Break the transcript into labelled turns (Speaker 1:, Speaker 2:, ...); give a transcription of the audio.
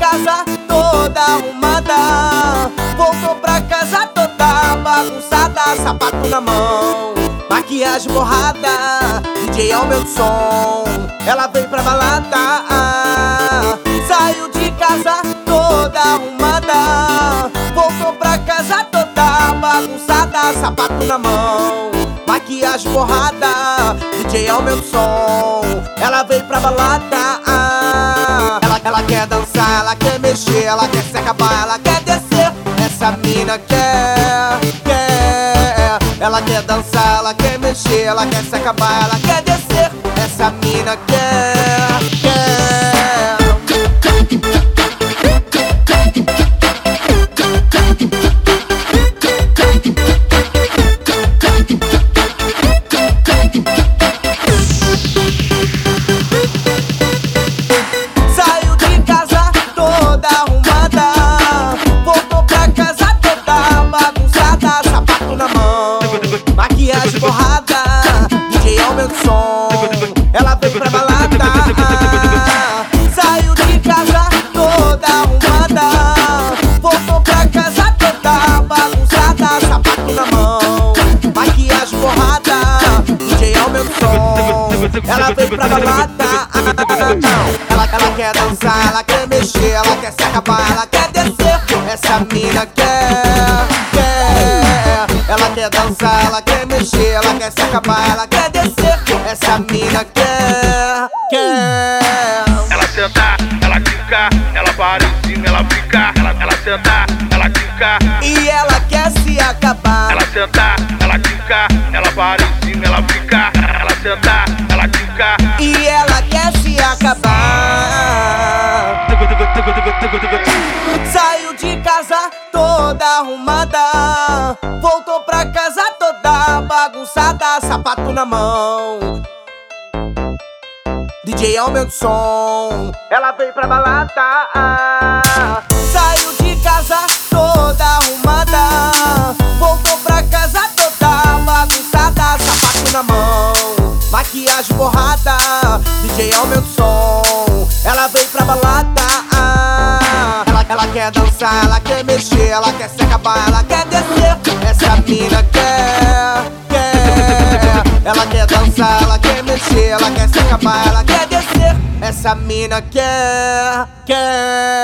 Speaker 1: Casa toda arrumada. Voltou pra casa toda bagunçada Sapato na mão, maquiagem borrada DJ aumenta o som, ela vem pra balada Saiu de casa toda arrumada. Voltou pra casa toda bagunçada Sapato na mão, maquiagem borrada DJ aumenta o som, ela vem pra balada quer dançar, ela quer mexer, ela quer se acabar, ela quer descer. Essa mina quer, quer Ela quer dançar, ela quer mexer, ela quer se acabar, ela quer descer. Essa mina quer, quer ela veio pra balada ela, ela quer dançar, ela quer mexer, ela quer se acabar, ela quer descer. Essa mina quer, quer. Ela quer dançar, ela quer mexer, ela quer se acabar, ela quer descer. Essa mina quer, quer.
Speaker 2: Ela senta, ela quica, ela para em cima, ela fica. Ela, ela senta, ela quica,
Speaker 1: E ela quer se acabar.
Speaker 2: ela senta, ela quica, ela para em cima, ela fica. Ela senta,
Speaker 1: E ela quer se acabar. Saiu de casa toda arrumada. Voltou pra casa toda bagunçada. Sapato na mão. DJ aumenta o som Ela veio pra balada DJ aumenta o som Ela veio pra balada ela, ela quer dançar, ela quer mexer, ela quer se acabar, ela quer descer. Essa mina quer, quer. Ela quer dançar, ela quer mexer, ela quer se acabar, ela quer descer. Essa mina quer, quer.